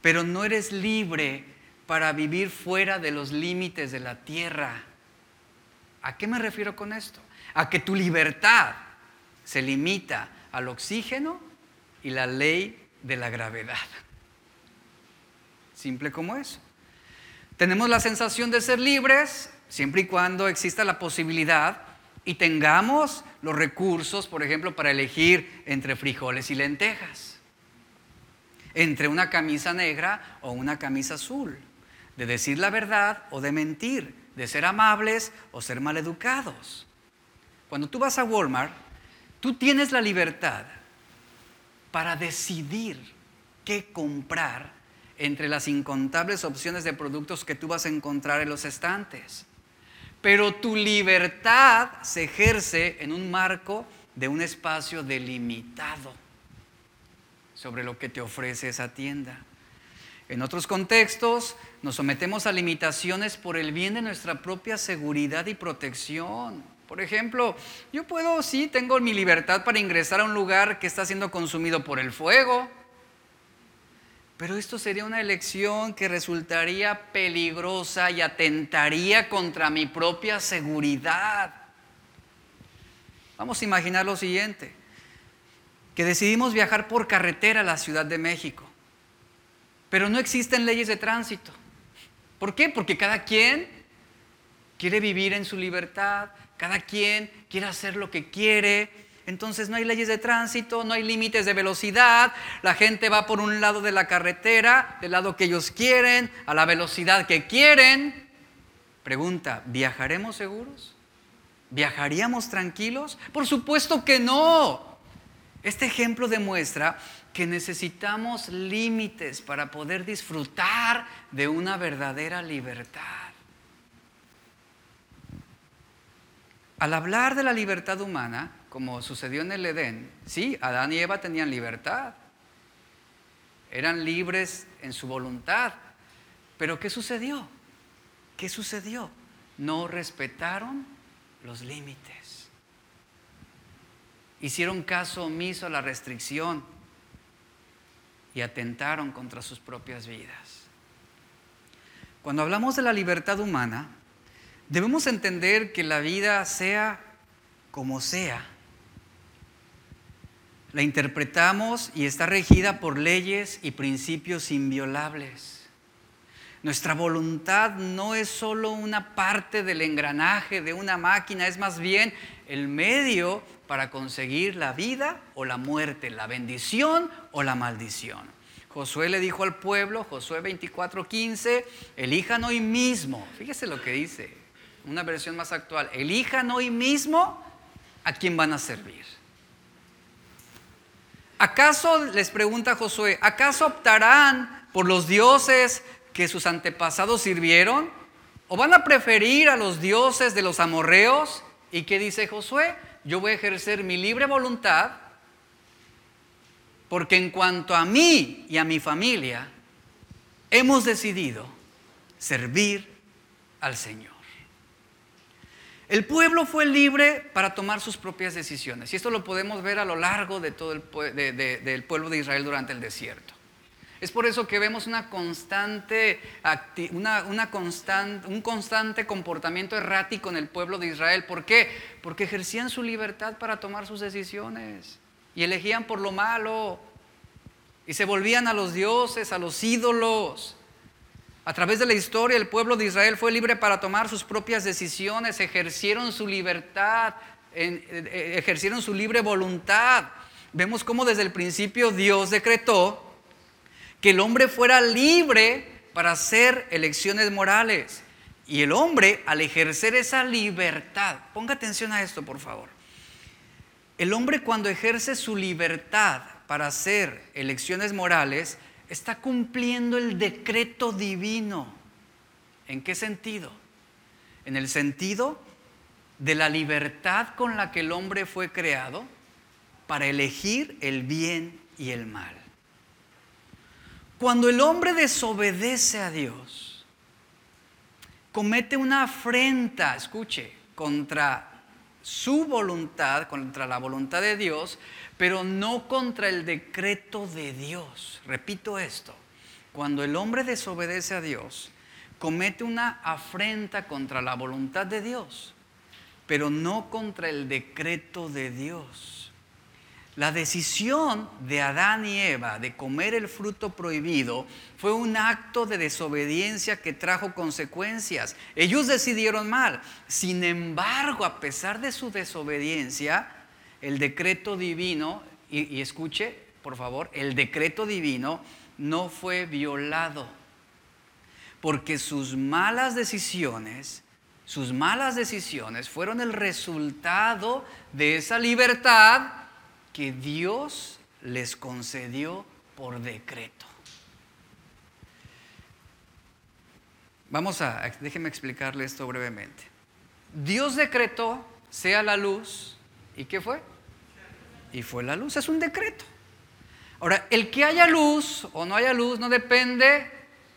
Pero no eres libre para vivir fuera de los límites de la tierra. ¿A qué me refiero con esto? A que tu libertad se limita al oxígeno y la ley de la gravedad. Simple como eso. Tenemos la sensación de ser libres siempre y cuando exista la posibilidad y tengamos los recursos, por ejemplo, para elegir entre frijoles y lentejas, entre una camisa negra o una camisa azul, de decir la verdad o de mentir, de ser amables o ser maleducados. Cuando tú vas a Walmart, tú tienes la libertad para decidir qué comprar entre las incontables opciones de productos que tú vas a encontrar en los estantes pero tu libertad se ejerce en un marco de un espacio delimitado sobre lo que te ofrece esa tienda. En otros contextos nos sometemos a limitaciones por el bien de nuestra propia seguridad y protección. Por ejemplo, yo puedo, sí, tengo mi libertad para ingresar a un lugar que está siendo consumido por el fuego, pero esto sería una elección que resultaría peligrosa y atentaría contra mi propia seguridad. Vamos a imaginar lo siguiente, que decidimos viajar por carretera a la Ciudad de México, pero no existen leyes de tránsito. ¿Por qué? Porque cada quien quiere vivir en su libertad, cada quien quiere hacer lo que quiere, entonces no hay leyes de tránsito, no hay límites de velocidad, la gente va por un lado de la carretera, del lado que ellos quieren, a la velocidad que quieren. Pregunta, ¿viajaremos seguros? ¿Viajaríamos tranquilos? Por supuesto que no. Este ejemplo demuestra que necesitamos límites para poder disfrutar de una verdadera libertad. al hablar de la libertad humana, como sucedió en el Edén, sí, Adán y Eva tenían libertad, eran libres en su voluntad, pero ¿qué sucedió? ¿Qué sucedió? No respetaron los límites. Hicieron caso omiso a la restricción y atentaron contra sus propias vidas. Cuando hablamos de la libertad humana, debemos entender que la vida sea como sea. La interpretamos y está regida por leyes y principios inviolables. Nuestra voluntad no es solo una parte del engranaje de una máquina, es más bien el medio para conseguir la vida o la muerte, la bendición o la maldición. Josué le dijo al pueblo, Josué 24:15, elijan hoy mismo, fíjese lo que dice, una versión más actual, elijan hoy mismo a quién van a servir. ¿Acaso, les pregunta Josué, acaso optarán por los dioses que sus antepasados sirvieron? ¿O van a preferir a los dioses de los amorreos? ¿Y qué dice Josué? Yo voy a ejercer mi libre voluntad porque en cuanto a mí y a mi familia, hemos decidido servir al Señor. El pueblo fue libre para tomar sus propias decisiones. Y esto lo podemos ver a lo largo de todo el del pueblo de Israel durante el desierto. Es por eso que vemos una constante, un constante comportamiento errático en el pueblo de Israel. ¿Por qué? Porque ejercían su libertad para tomar sus decisiones y elegían por lo malo y se volvían a los dioses, a los ídolos. A través de la historia el pueblo de Israel fue libre para tomar sus propias decisiones, ejercieron su libertad, eh, ejercieron su libre voluntad. Vemos cómo desde el principio Dios decretó que el hombre fuera libre para hacer elecciones morales. Y el hombre, al ejercer esa libertad, ponga atención a esto, por favor. El hombre cuando ejerce su libertad para hacer elecciones morales, está cumpliendo el decreto divino. ¿En qué sentido? En el sentido de la libertad con la que el hombre fue creado para elegir el bien y el mal. Cuando el hombre desobedece a Dios, comete una afrenta, escuche, contra su voluntad, contra la voluntad de Dios, pero no contra el decreto de Dios. Repito esto, cuando el hombre desobedece a Dios, comete una afrenta contra la voluntad de Dios, pero no contra el decreto de Dios. La decisión de Adán y Eva de comer el fruto prohibido fue un acto de desobediencia que trajo consecuencias. Ellos decidieron mal. Sin embargo, a pesar de su desobediencia, el decreto divino, y, escuche, por favor, el decreto divino no fue violado. Porque sus malas decisiones, sus malas decisiones fueron el resultado de esa libertad que Dios les concedió por decreto. Vamos a, déjenme explicarle esto brevemente. Dios decretó, sea la luz, ¿y qué fue? Y fue la luz, es un decreto. Ahora, el que haya luz o no haya luz no depende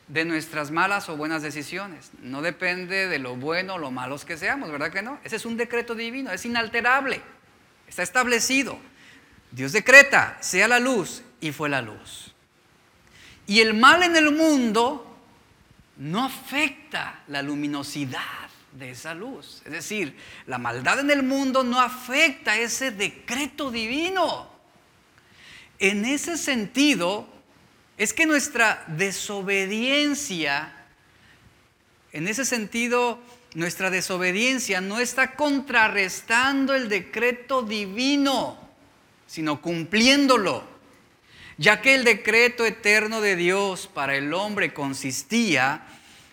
de nuestras malas o buenas decisiones, no depende de lo bueno o lo malos que seamos, ¿verdad que no? Ese es un decreto divino, es inalterable, está establecido. Dios decreta, sea la luz, y fue la luz. Y el mal en el mundo no afecta la luminosidad de esa luz. Es decir, la maldad en el mundo no afecta ese decreto divino. En ese sentido, es que nuestra desobediencia, en ese sentido, nuestra desobediencia no está contrarrestando el decreto divino sino cumpliéndolo, ya que el decreto eterno de Dios para el hombre consistía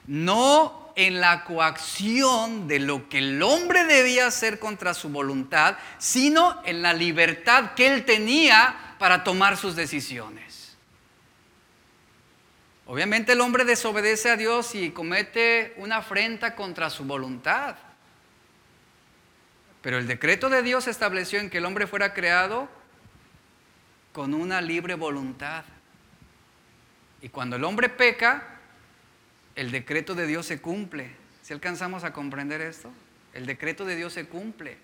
no en la coacción de lo que el hombre debía hacer contra su voluntad, sino en la libertad que él tenía para tomar sus decisiones. Obviamente el hombre desobedece a Dios y comete una afrenta contra su voluntad. Pero el decreto de Dios estableció en que el hombre fuera creado con una libre voluntad. Y cuando el hombre peca, el decreto de Dios se cumple. Si alcanzamos a comprender esto? El decreto de Dios se cumple.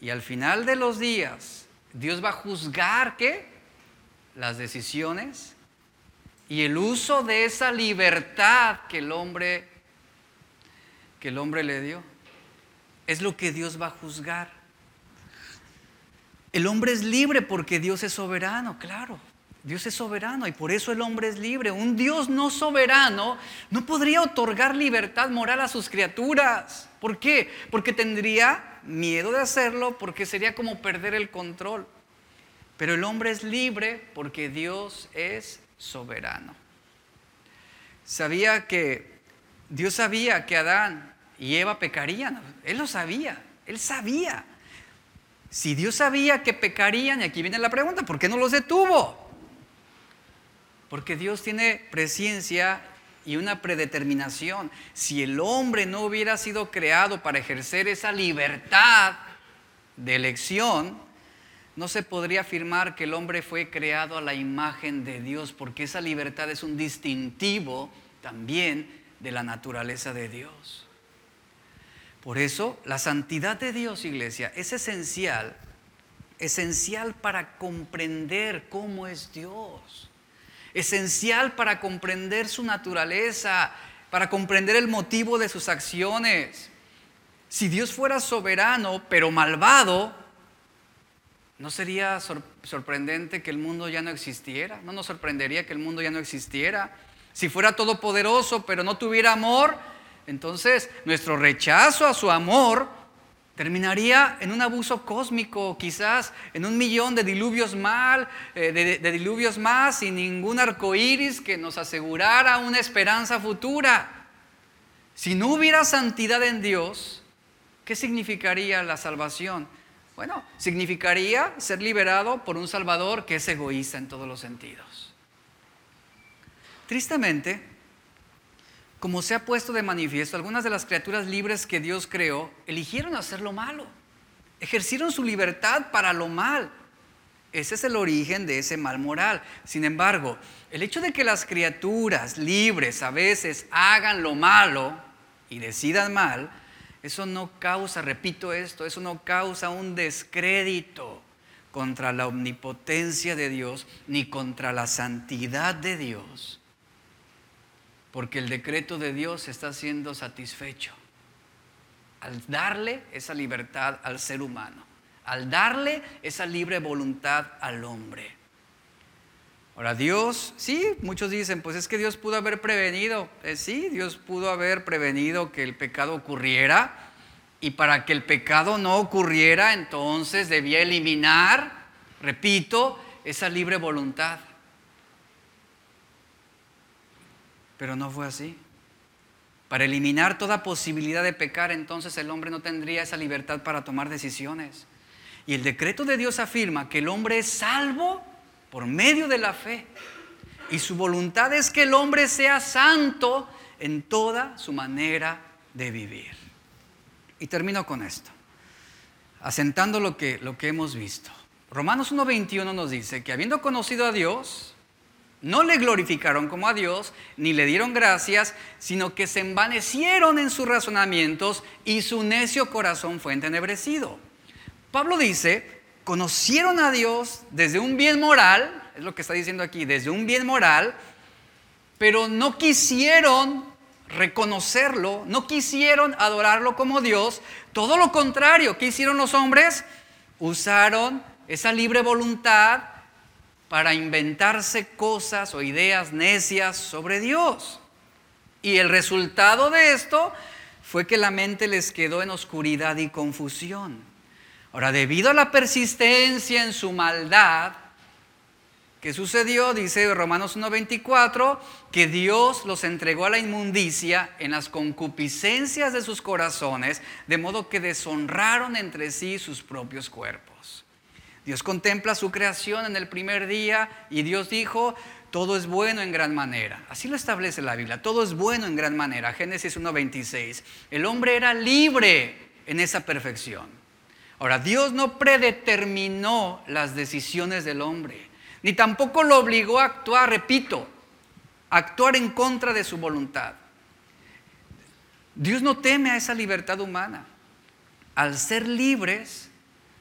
Y al final de los días, Dios va a juzgar qué? Las decisiones y el uso de esa libertad que el hombre que el hombre le dio. Es lo que Dios va a juzgar. El hombre es libre porque Dios es soberano, claro. Dios es soberano y por eso el hombre es libre. Un Dios no soberano no podría otorgar libertad moral a sus criaturas. ¿Por qué? Porque tendría miedo de hacerlo, porque sería como perder el control. Pero el hombre es libre porque Dios es soberano. Sabía que Dios sabía que Adán y Eva pecarían. Él lo sabía. Él sabía. Si Dios sabía que pecarían, y aquí viene la pregunta, ¿por qué no los detuvo? Porque Dios tiene presencia y una predeterminación. Si el hombre no hubiera sido creado para ejercer esa libertad de elección, no se podría afirmar que el hombre fue creado a la imagen de Dios, porque esa libertad es un distintivo también de la naturaleza de Dios. Por eso, la santidad de Dios, iglesia, es esencial, esencial para comprender cómo es Dios esencial para comprender su naturaleza, para comprender el motivo de sus acciones. Si Dios fuera soberano, pero malvado, ¿no sería sorprendente que el mundo ya no existiera? ¿No nos sorprendería que el mundo ya no existiera? Si fuera todopoderoso, pero no tuviera amor, entonces nuestro rechazo a su amor Terminaría en un abuso cósmico, quizás en un millón de diluvios, eh, de, diluvios más, sin ningún arco iris que nos asegurara una esperanza futura. Si no hubiera santidad en Dios, ¿qué significaría la salvación? Bueno, significaría ser liberado por un Salvador que es egoísta en todos los sentidos. Tristemente, como se ha puesto de manifiesto, algunas de las criaturas libres que Dios creó eligieron hacer lo malo, ejercieron su libertad para lo mal. Ese es el origen de ese mal moral. Sin embargo, el hecho de que las criaturas libres a veces hagan lo malo y decidan mal, eso no causa, repito esto, eso no causa un descrédito contra la omnipotencia de Dios ni contra la santidad de Dios porque el decreto de Dios está siendo satisfecho al darle esa libertad al ser humano, al darle esa libre voluntad al hombre. Ahora Dios, sí, muchos dicen, pues es que Dios pudo haber prevenido, eh, sí, Dios pudo haber prevenido que el pecado ocurriera y para que el pecado no ocurriera, entonces debía eliminar, repito, esa libre voluntad. Pero no fue así. Para eliminar toda posibilidad de pecar, entonces el hombre no tendría esa libertad para tomar decisiones. Y el decreto de Dios afirma que el hombre es salvo por medio de la fe. Y su voluntad es que el hombre sea santo en toda su manera de vivir. Y termino con esto, asentando lo que, lo que hemos visto. Romanos 1.21 nos dice que habiendo conocido a Dios, no le glorificaron como a Dios, ni le dieron gracias, sino que se envanecieron en sus razonamientos y su necio corazón fue entenebrecido. Pablo dice, conocieron a Dios desde un bien moral, es lo que está diciendo aquí, desde un bien moral, pero no quisieron reconocerlo, no quisieron adorarlo como Dios, todo lo contrario, ¿qué hicieron los hombres? Usaron esa libre voluntad para inventarse cosas o ideas necias sobre Dios. Y el resultado de esto fue que la mente les quedó en oscuridad y confusión. Ahora, debido a la persistencia en su maldad, ¿qué sucedió? Dice Romanos 1.24, que Dios los entregó a la inmundicia en las concupiscencias de sus corazones, de modo que deshonraron entre sí sus propios cuerpos. Dios contempla su creación en el primer día y Dios dijo, todo es bueno en gran manera. Así lo establece la Biblia, todo es bueno en gran manera. Génesis 1.26. El hombre era libre en esa perfección. Ahora, Dios no predeterminó las decisiones del hombre, ni tampoco lo obligó a actuar, repito, a actuar en contra de su voluntad. Dios no teme a esa libertad humana. Al ser libres,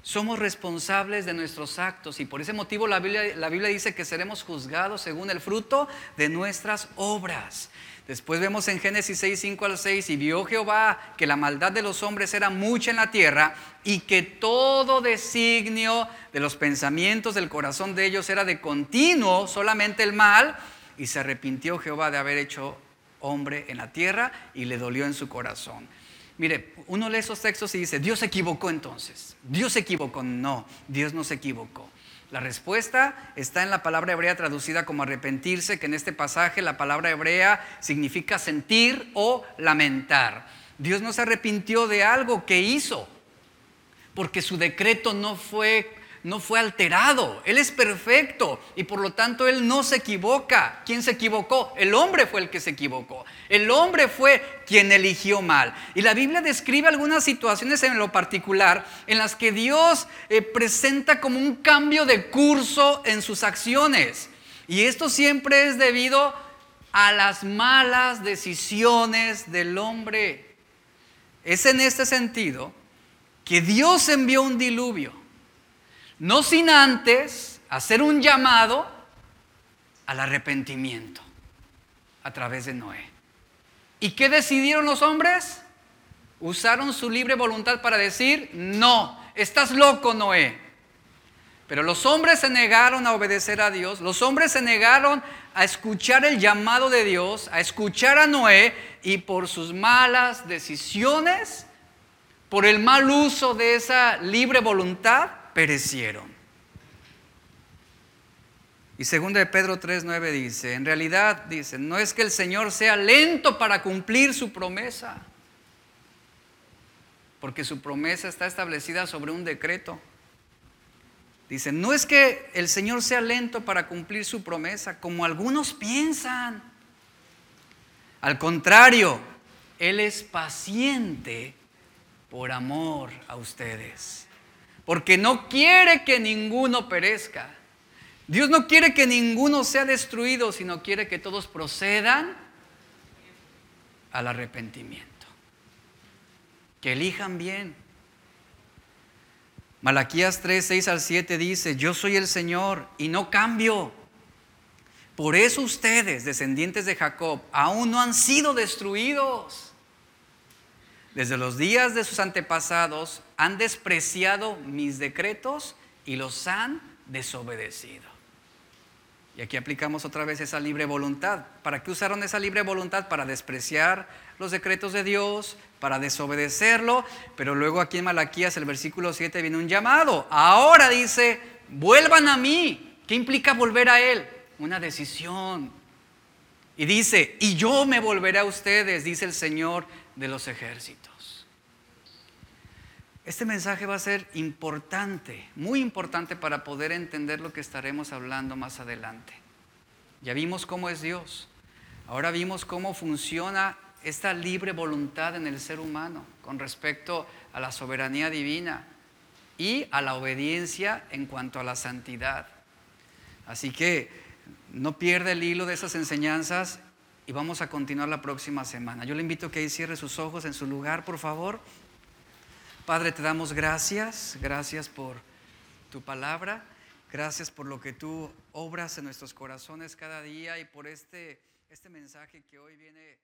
somos responsables de nuestros actos y por ese motivo la Biblia, dice que seremos juzgados según el fruto de nuestras obras. Después vemos en Génesis 6, 5 al 6, y vio Jehová que la maldad de los hombres era mucha en la tierra y que todo designio de los pensamientos del corazón de ellos era de continuo, solamente el mal, y se arrepintió Jehová de haber hecho hombre en la tierra y le dolió en su corazón. Mire, uno lee esos textos y dice, Dios se equivocó entonces. Dios se equivocó. No, Dios no se equivocó. La respuesta está en la palabra hebrea traducida como arrepentirse, que en este pasaje la palabra hebrea significa sentir o lamentar. Dios no se arrepintió de algo que hizo, porque su decreto no fue no fue alterado. Él es perfecto y por lo tanto Él no se equivoca. ¿Quién se equivocó? El hombre fue el que se equivocó. El hombre fue quien eligió mal. Y la Biblia describe algunas situaciones en lo particular en las que Dios eh, presenta como un cambio de curso en sus acciones. Y esto siempre es debido a las malas decisiones del hombre. Es en este sentido que Dios envió un diluvio no sin antes hacer un llamado al arrepentimiento a través de Noé. ¿Y qué decidieron los hombres? Usaron su libre voluntad para decir, no, estás loco Noé. Pero los hombres se negaron a obedecer a Dios, los hombres se negaron a escuchar el llamado de Dios, a escuchar a Noé y por sus malas decisiones, por el mal uso de esa libre voluntad, perecieron. Y segundo de Pedro 3:9 dice, en realidad dice, no es que el Señor sea lento para cumplir su promesa, porque su promesa está establecida sobre un decreto. Dice, no es que el Señor sea lento para cumplir su promesa, como algunos piensan. Al contrario, Él es paciente por amor a ustedes porque no quiere que ninguno perezca. Dios no quiere que ninguno sea destruido, sino quiere que todos procedan al arrepentimiento. Que elijan bien. Malaquías 3, 6 al 7 dice, yo soy el Señor y no cambio. Por eso ustedes, descendientes de Jacob, aún no han sido destruidos desde los días de sus antepasados, han despreciado mis decretos y los han desobedecido. Y aquí aplicamos otra vez esa libre voluntad. ¿Para qué usaron esa libre voluntad? Para despreciar los decretos de Dios, para desobedecerlo. Pero luego aquí en Malaquías, el versículo 7, viene un llamado. Ahora dice, vuelvan a mí. ¿Qué implica volver a Él? Una decisión. Y dice, y yo me volveré a ustedes, dice el Señor de los ejércitos. Este mensaje va a ser importante, muy importante para poder entender lo que estaremos hablando más adelante. Ya vimos cómo es Dios. Ahora vimos cómo funciona esta libre voluntad en el ser humano con respecto a la soberanía divina y a la obediencia en cuanto a la santidad. Así que no pierda el hilo de esas enseñanzas y vamos a continuar la próxima semana. Yo le invito a que ahí cierre sus ojos en su lugar, por favor. Padre, te damos gracias, gracias por tu palabra, gracias por lo que tú obras en nuestros corazones cada día y por este, este mensaje que hoy viene.